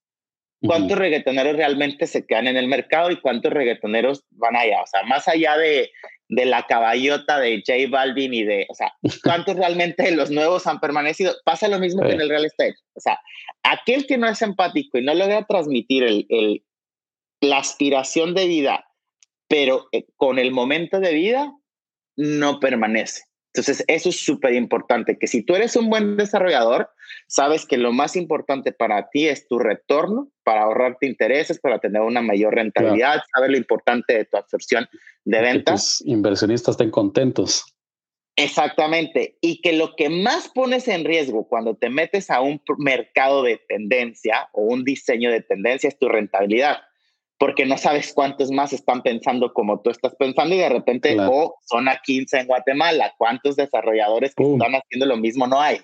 ¿Cuántos reggaetoneros realmente se quedan en el mercado y cuántos reggaetoneros van allá? O sea, más allá de, de la caballota de J Balvin y de, o sea, [LAUGHS] ¿cuántos realmente los nuevos han permanecido? Pasa lo mismo que en el real estate. O sea, aquel que no es empático y no logra transmitir el, el, la aspiración de vida, pero eh, con el momento de vida, no permanece. Entonces, eso es súper importante, que si tú eres un buen desarrollador, sabes que lo más importante para ti es tu retorno, para ahorrarte intereses, para tener una mayor rentabilidad, sabes lo importante de tu absorción de ventas. inversionistas estén contentos. Exactamente. Y que lo que más pones en riesgo cuando te metes a un mercado de tendencia o un diseño de tendencia es tu rentabilidad porque no sabes cuántos más están pensando como tú estás pensando y de repente, o oh, son a 15 en Guatemala, ¿cuántos desarrolladores que están haciendo lo mismo no hay?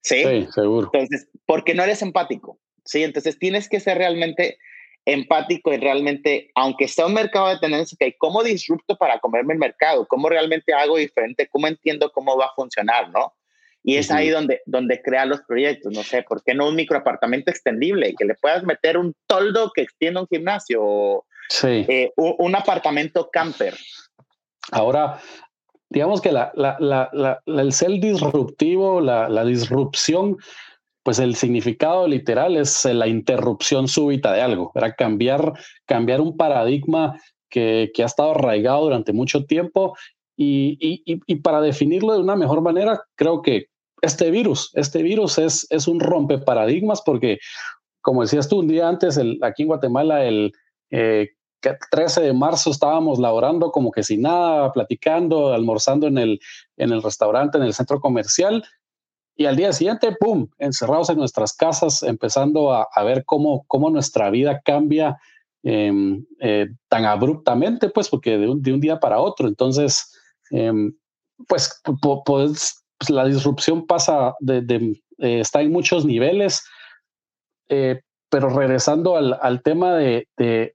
¿Sí? sí, seguro. Entonces, porque no eres empático, ¿sí? Entonces tienes que ser realmente empático y realmente, aunque sea un mercado de tendencia, que ¿cómo disrupto para comerme el mercado? ¿Cómo realmente hago diferente? ¿Cómo entiendo cómo va a funcionar, no? Y es ahí donde, donde crea los proyectos, no sé, ¿por qué no un microapartamento extendible? Que le puedas meter un toldo que extienda un gimnasio o eh, un, apartamento camper. Ahora, digamos que la, la, la, el ser disruptivo, la, disrupción, pues el significado literal es la interrupción súbita de algo, era cambiar, cambiar un paradigma que, que, ha estado arraigado durante mucho tiempo y, y, y, para definirlo de una mejor manera, creo que este virus. Este virus es, es un rompe paradigmas porque, como decías tú, un día antes, aquí en Guatemala, el 13 eh, de marzo estábamos laborando como que sin nada, platicando, almorzando en el, en el restaurante, en el centro comercial. Y al día siguiente, ¡pum!, encerrados en nuestras casas, empezando a, ver cómo, cómo nuestra vida cambia em, eh, tan abruptamente, pues, porque de un, de un día para otro. Entonces, pues, pues pues, la disrupción pasa de, eh, está en muchos niveles, eh, pero regresando al, al tema de, de,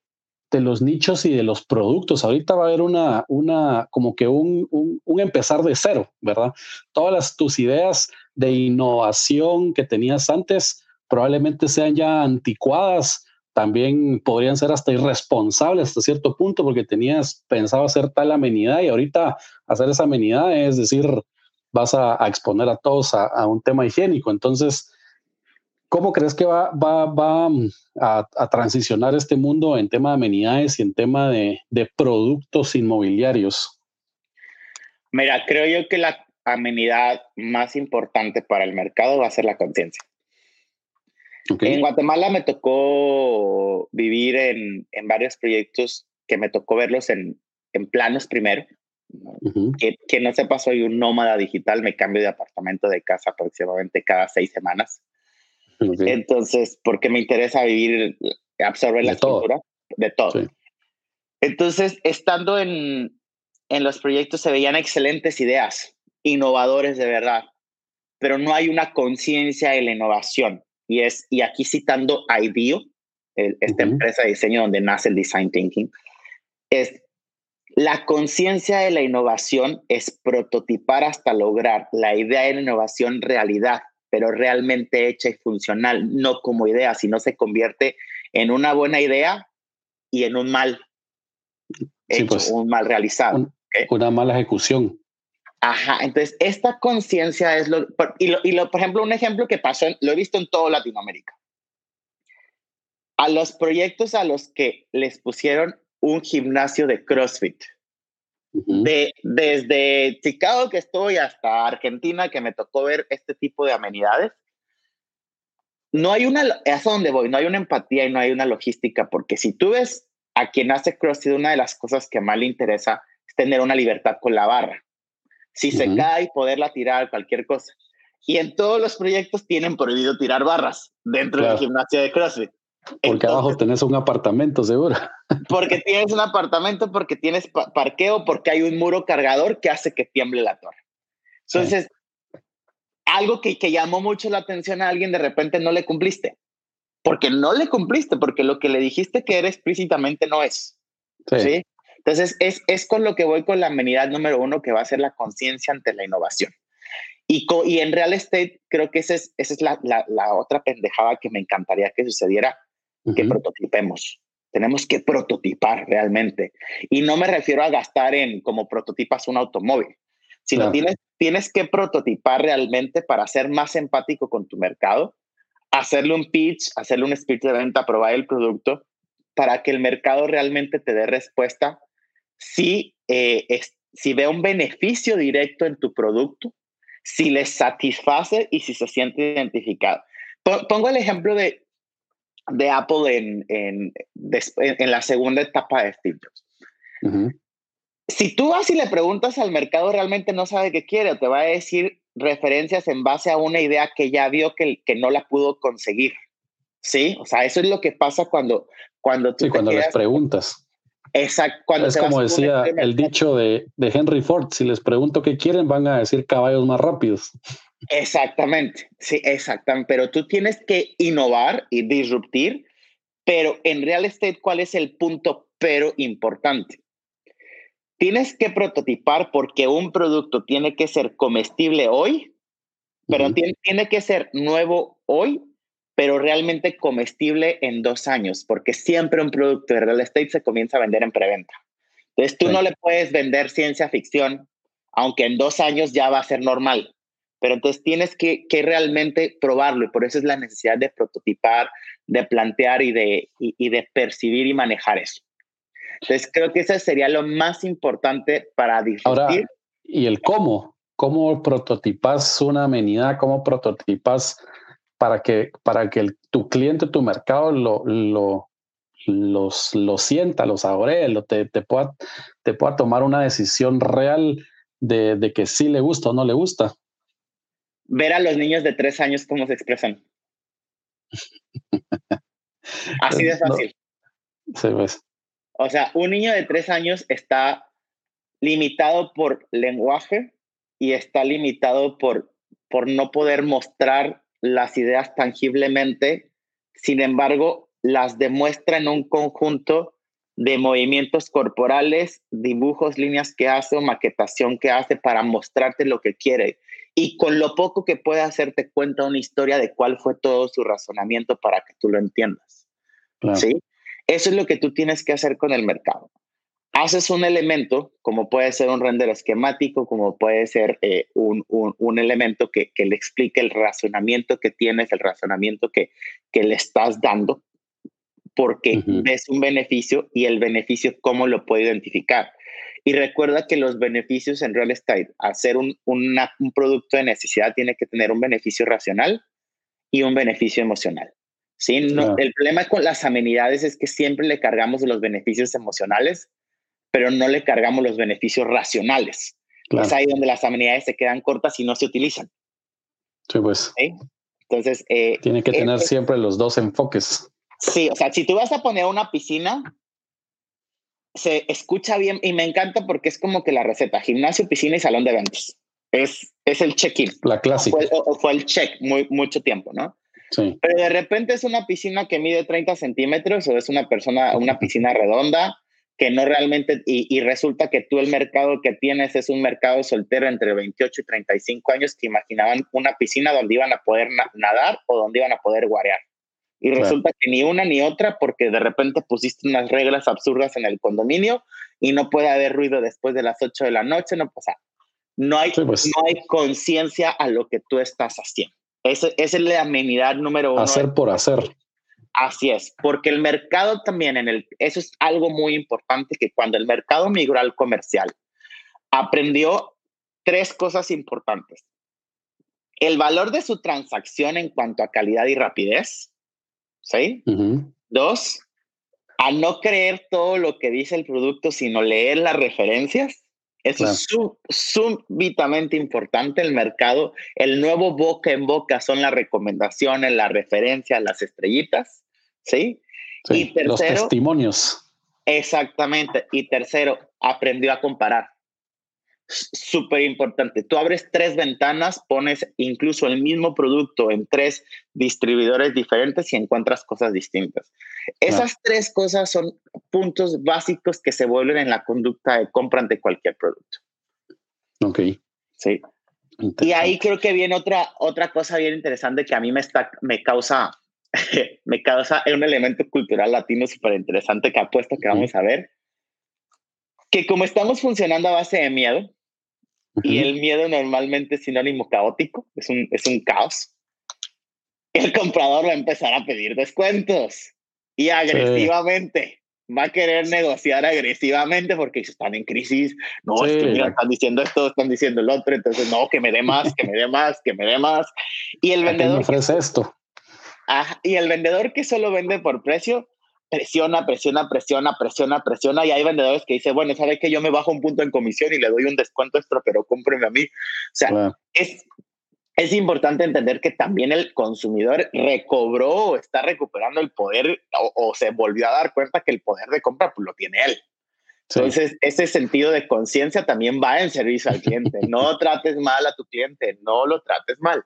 los nichos y de los productos, ahorita va a haber una, una como que un, un, empezar de cero, ¿verdad? Todas las, tus ideas de innovación que tenías antes probablemente sean ya anticuadas, también podrían ser hasta irresponsables hasta cierto punto porque tenías pensado hacer tal amenidad y ahorita hacer esa amenidad es decir, vas a, exponer a todos a, un tema higiénico. Entonces, ¿cómo crees que va, va, mm, a, transicionar este mundo en tema de amenidades y en tema de, productos inmobiliarios? Mira, creo yo que la amenidad más importante para el mercado va a ser la conciencia. En Guatemala me tocó vivir en, varios proyectos que me tocó verlos en, en planos primero que, no sepa, soy un nómada digital, me cambio de apartamento de casa aproximadamente cada seis semanas. Entonces, porque me interesa vivir, absorber la estructura de todo. Entonces, estando en, en los proyectos se veían excelentes ideas, innovadores de verdad, pero no hay una conciencia de la innovación. Y, es, y aquí citando IDEO, esta empresa de diseño donde nace el design thinking, es la conciencia de la innovación es prototipar hasta lograr la idea de la innovación realidad, pero realmente hecha y funcional, no como idea, sino se convierte en una buena idea y en un mal hecho, pues, un mal realizado. Una mala ejecución. Ajá, entonces esta conciencia es lo y, lo, y lo, por ejemplo, un ejemplo que pasó, lo he visto en toda Latinoamérica. A los proyectos a los que les pusieron un gimnasio de CrossFit, de, desde Chicago que estoy hasta Argentina que me tocó ver este tipo de amenidades, no hay una, es a donde voy, no hay una empatía y no hay una logística, porque si tú ves a quien hace CrossFit, una de las cosas que más le interesa es tener una libertad con la barra. Si se cae, poderla tirar, cualquier cosa. Y en todos los proyectos tienen prohibido tirar barras dentro del gimnasio de CrossFit. Porque abajo tenés un apartamento, seguro. [LAUGHS] Porque tienes un apartamento, porque tienes parqueo, porque hay un muro cargador que hace que tiemble la torre. Entonces, algo que, que llamó mucho la atención a alguien, de repente no le cumpliste. Porque no le cumpliste, porque lo que le dijiste que era explícitamente no es. Sí. Entonces, es, es con lo que voy con la amenidad número uno, que va a ser la conciencia ante la innovación. Y, y en real estate, creo que esa es, esa es la, la, la otra pendejada que me encantaría que sucediera que prototipemos. Tenemos que prototipar realmente. Y no me refiero a gastar en como prototipas un automóvil, sino tienes, tienes que prototipar realmente para ser más empático con tu mercado, hacerle un pitch, hacerle un speech de venta, probar el producto, para que el mercado realmente te dé respuesta si, eh, si ve un beneficio directo en tu producto, si les satisface y si se siente identificado. Pongo el ejemplo de, de Apple en, en, en, la segunda etapa de Steve Jobs. Si tú vas y le preguntas al mercado, realmente no sabe qué quiere, o te va a decir referencias en base a una idea que ya vio que, que no la pudo conseguir. Sí, o sea, eso es lo que pasa cuando, cuando tú. cuando les preguntas. Exacto. Cuando es como decía el dicho de, de Henry Ford: si les pregunto qué quieren, van a decir caballos más rápidos. Exactamente, sí, exactamente. Pero tú tienes que innovar y disruptir, pero en real estate, ¿cuál es el punto pero importante? Tienes que prototipar porque un producto tiene que ser comestible hoy, pero tiene, tiene que ser nuevo hoy, pero realmente comestible en dos años, porque siempre un producto de real estate se comienza a vender en preventa. Entonces tú no le puedes vender ciencia ficción, aunque en dos años ya va a ser normal pero entonces tienes que, que, realmente probarlo y por eso es la necesidad de prototipar, de plantear y de, y, de percibir y manejar eso. Entonces creo que eso sería lo más importante para discutir. Ahora, ¿y el cómo? ¿Cómo prototipas una amenidad? ¿Cómo prototipas para que, para que el, tu cliente, tu mercado lo, lo, los, lo sienta, lo saboree, lo, te, te, pueda, te pueda tomar una decisión real de, de que sí le gusta o no le gusta? Ver a los niños de tres años cómo se expresan. [LAUGHS] Así de fácil. Sí, pues. O sea, un niño de tres años está limitado por lenguaje y está limitado por, por no poder mostrar las ideas tangiblemente. Sin embargo, las demuestra en un conjunto de movimientos corporales, dibujos, líneas que hace o maquetación que hace para mostrarte lo que quiere y con lo poco que puede hacerte cuenta una historia de cuál fue todo su razonamiento para que tú lo entiendas. ¿Sí? Eso es lo que tú tienes que hacer con el mercado. Haces un elemento, como puede ser un render esquemático, como puede ser eh, un, un, elemento que, que, le explique el razonamiento que tienes, el razonamiento que, que le estás dando, porque ves un beneficio y el beneficio, ¿cómo lo puede identificar? Y recuerda que los beneficios en real estate, hacer un, un producto de necesidad tiene que tener un beneficio racional y un beneficio emocional. ¿sí? No, El problema con las amenidades es que siempre le cargamos los beneficios emocionales, pero no le cargamos los beneficios racionales. Es ahí donde las amenidades se quedan cortas y no se utilizan. Sí, pues. Entonces. Eh, tiene que tener siempre los dos enfoques. Sí, o sea, si tú vas a poner una piscina, se escucha bien y me encanta porque es como que la receta, gimnasio, piscina y salón de eventos. Es, es el check-in. La clásica. o, fue el check muy, mucho tiempo, ¿no? Sí. Pero de repente es una piscina que mide 30 centímetros o es una persona, una piscina redonda que no realmente, y, y, resulta que tú el mercado que tienes es un mercado soltero entre 28 y 35 años que imaginaban una piscina donde iban a poder nadar o donde iban a poder guarear. Y resulta que ni una ni otra, porque de repente pusiste unas reglas absurdas en el condominio y no puede haber ruido después de las 8 de la noche, no pasa. No hay, pues. no hay conciencia a lo que tú estás haciendo. Esa, es la amenidad número uno. Hacer por hacer. Así es, porque el mercado también, en el, eso es algo muy importante, que cuando el mercado migró al comercial, aprendió tres cosas importantes. El valor de su transacción en cuanto a calidad y rapidez, ¿sí? Dos, a no creer todo lo que dice el producto, sino leer las referencias. Eso es súbitamente importante. El mercado, el nuevo boca en boca son las recomendaciones, las referencias, las estrellitas. ¿sí? y tercero, los testimonios. Exactamente. Y tercero, aprendió a comparar. Súper importante. Tú abres tres ventanas, pones incluso el mismo producto en tres distribuidores diferentes y encuentras cosas distintas. Esas tres cosas son puntos básicos que se vuelven en la conducta de compra ante cualquier producto. Ok. Sí. Y ahí creo que viene otra, otra cosa bien interesante que a mí me, está, me causa [LAUGHS] me causa un elemento cultural latino súper interesante que apuesto que vamos a ver. Que como estamos funcionando a base de miedo, y el miedo normalmente es sinónimo caótico, es un, es un caos, el comprador va a empezar a pedir descuentos y agresivamente. Va a querer negociar agresivamente porque están en crisis. No, están diciendo esto, están diciendo el otro. Entonces, no, que me dé más, que me dé más, que me dé más. Y el vendedor. Me ofrece esto y el vendedor que solo vende por precio, presiona, presiona, presiona, presiona, presiona. Y hay vendedores que dicen, bueno, ¿sabe que yo me bajo un punto en comisión y le doy un descuento extra, pero cómpreme a mí? O sea, es, es importante entender que también el consumidor recobró o está recuperando el poder o, se volvió a dar cuenta que el poder de compra pues, lo tiene él. Entonces, ese sentido de conciencia también va en servicio al cliente. [LAUGHS] No trates mal a tu cliente, no lo trates mal.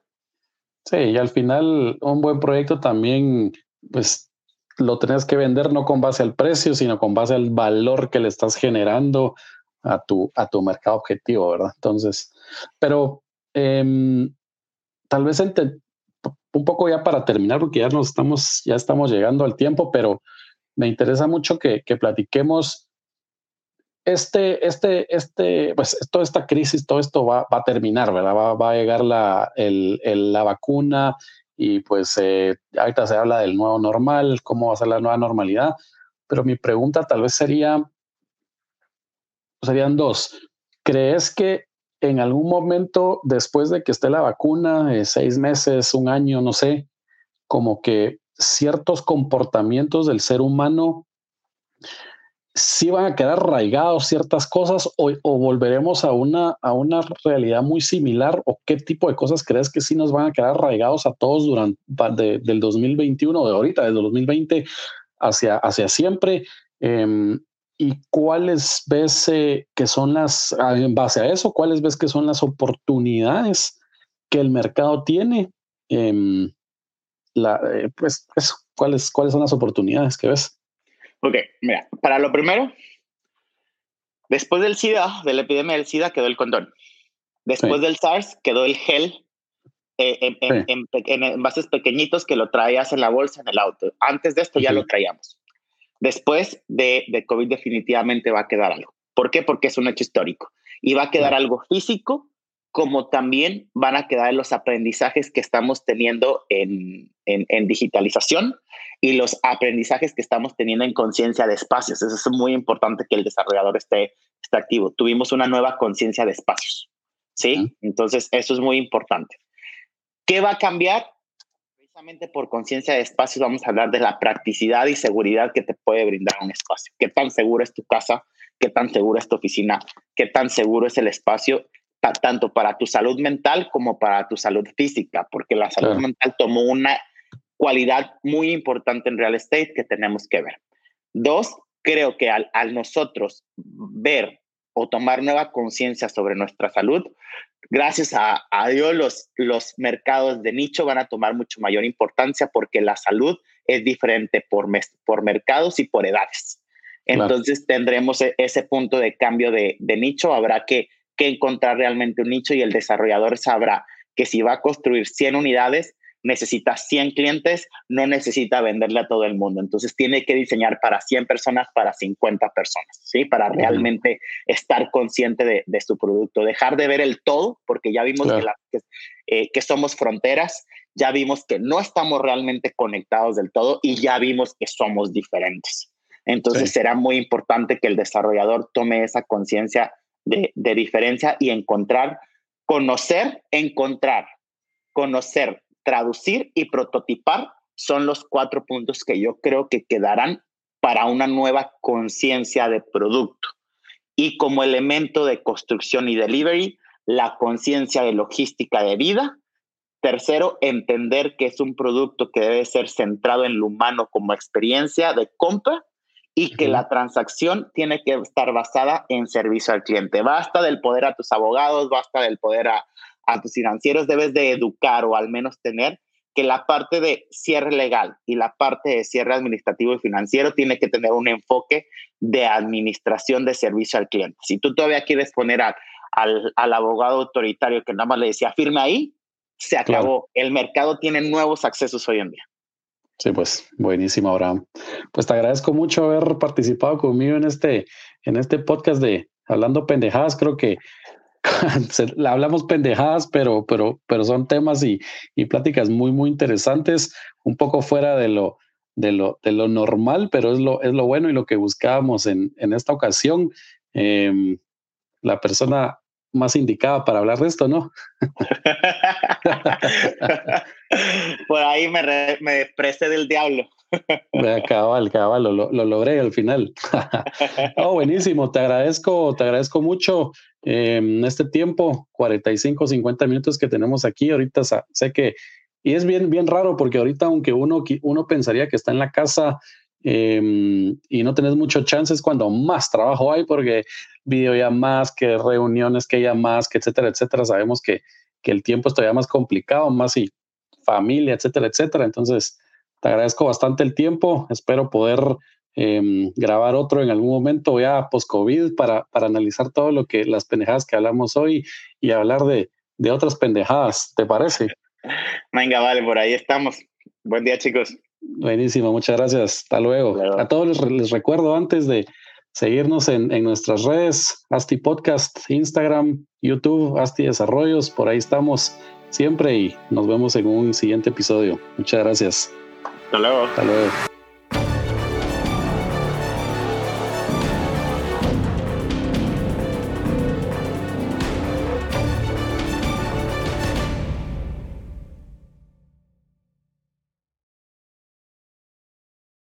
Sí, y al final un buen proyecto también, pues lo tienes que vender no con base al precio, sino con base al valor que le estás generando a tu, a tu mercado objetivo, ¿verdad? Entonces, pero em, tal vez un poco ya para terminar, porque ya nos estamos, ya estamos llegando al tiempo, pero me interesa mucho que, que platiquemos este, este, este, pues toda esta crisis, todo esto va, va a terminar, ¿verdad? Va, va a llegar la, el, la vacuna y pues eh, ahorita se habla del nuevo normal, cómo va a ser la nueva normalidad, pero mi pregunta tal vez sería, serían dos. ¿Crees que en algún momento después de que esté la vacuna, eh, seis meses, un año, no sé, como que ciertos comportamientos del ser humano si van a quedar arraigados ciertas cosas o, volveremos a una, a una realidad muy similar o qué tipo de cosas crees que sí nos van a quedar arraigados a todos durante del 2021 de ahorita, desde 2020 hacia, hacia siempre. Em, ¿Y cuáles ves eh, que son las, en base a eso, cuáles ves que son las oportunidades que el mercado tiene? Em, la, eh, pues ¿cuáles, ¿cuáles son las oportunidades que ves? Ok, mira, para lo primero, después del SIDA, de la epidemia del SIDA, quedó el condón. Después del SARS, quedó el gel eh, en, en, en, envases pequeñitos que lo traías en la bolsa, en el auto. Antes de esto ya lo traíamos. Después de, de, COVID definitivamente va a quedar algo. ¿Por qué? Porque es un hecho histórico. Y va a quedar algo físico, como también van a quedar los aprendizajes que estamos teniendo en, en digitalización y los aprendizajes que estamos teniendo en conciencia de espacios. Eso es muy importante que el desarrollador esté, esté activo. Tuvimos una nueva conciencia de espacios. ¿Sí? Entonces, eso es muy importante. ¿Qué va a cambiar? Precisamente por conciencia de espacios vamos a hablar de la practicidad y seguridad que te puede brindar un espacio. ¿Qué tan seguro es tu casa? ¿Qué tan segura es tu oficina? ¿Qué tan seguro es el espacio? tanto para tu salud mental como para tu salud física, porque la salud mental tomó una cualidad muy importante en real estate que tenemos que ver. Dos, creo que al, nosotros ver o tomar nueva conciencia sobre nuestra salud, gracias a, a, Dios los, los mercados de nicho van a tomar mucho mayor importancia porque la salud es diferente por, por mercados y por edades. Entonces tendremos e, ese punto de cambio de, de nicho, habrá que, que encontrar realmente un nicho y el desarrollador sabrá que si va a construir 100 unidades, necesita 100 clientes, no necesita venderle a todo el mundo. Entonces tiene que diseñar para 100 personas, para 50 personas, ¿sí? Para realmente estar consciente de, de, su producto, dejar de ver el todo, porque ya vimos que, eh, que somos fronteras, ya vimos que no estamos realmente conectados del todo y ya vimos que somos diferentes. Entonces será muy importante que el desarrollador tome esa conciencia de, de diferencia y encontrar, conocer, encontrar, conocer, traducir y prototipar son los cuatro puntos que yo creo que quedarán para una nueva conciencia de producto. Y como elemento de construcción y delivery, la conciencia de logística de vida. Tercero, entender que es un producto que debe ser centrado en lo humano como experiencia de compra y que la transacción tiene que estar basada en servicio al cliente. Basta del poder a tus abogados, basta del poder a, a tus financieros debes de educar o al menos tener que la parte de cierre legal y la parte de cierre administrativo y financiero tiene que tener un enfoque de administración de servicio al cliente. Si tú todavía quieres poner al, al, abogado autoritario que nada más le decía firme ahí, se acabó. El mercado tiene nuevos accesos hoy en día. Sí, pues buenísimo, Abraham. Pues te agradezco mucho haber participado conmigo en este, en este podcast de Hablando Pendejadas. Creo que [LAUGHS] hablamos pendejadas, pero, pero, pero son temas y, y, pláticas muy, muy interesantes, un poco fuera de lo, de lo, de lo normal, pero es lo, es lo bueno y lo que buscábamos en, en esta ocasión. Em, la persona más indicada para hablar de esto, ¿no? [LAUGHS] Por ahí me, me expresé del diablo. cabal, cabal, lo, lo, logré al final. [LAUGHS] oh, buenísimo, te agradezco, te agradezco mucho en este tiempo, 45, 50 minutos que tenemos aquí. Ahorita sé que, y es bien, bien raro porque ahorita, aunque uno, uno pensaría que está en la casa em, y no tenés muchos chances cuando más trabajo hay, porque videollamadas, que reuniones, que llamadas, que etcétera, etcétera. Sabemos que, que el tiempo es todavía más complicado, más y familia, etcétera, etcétera. Entonces, te agradezco bastante el tiempo. Espero poder em, grabar otro en algún momento ya post-COVID para, para analizar todo lo que las pendejadas que hablamos hoy y hablar de, de otras pendejadas. ¿Te parece? Venga, vale, por ahí estamos. Buen día, chicos. Buenísimo, muchas gracias. Hasta luego. A todos les, les, recuerdo antes de seguirnos en, en, nuestras redes, Asti Podcast, Instagram, YouTube, Asti Desarrollos, por ahí estamos siempre y nos vemos en un siguiente episodio. Muchas gracias. Hasta luego. Hasta luego.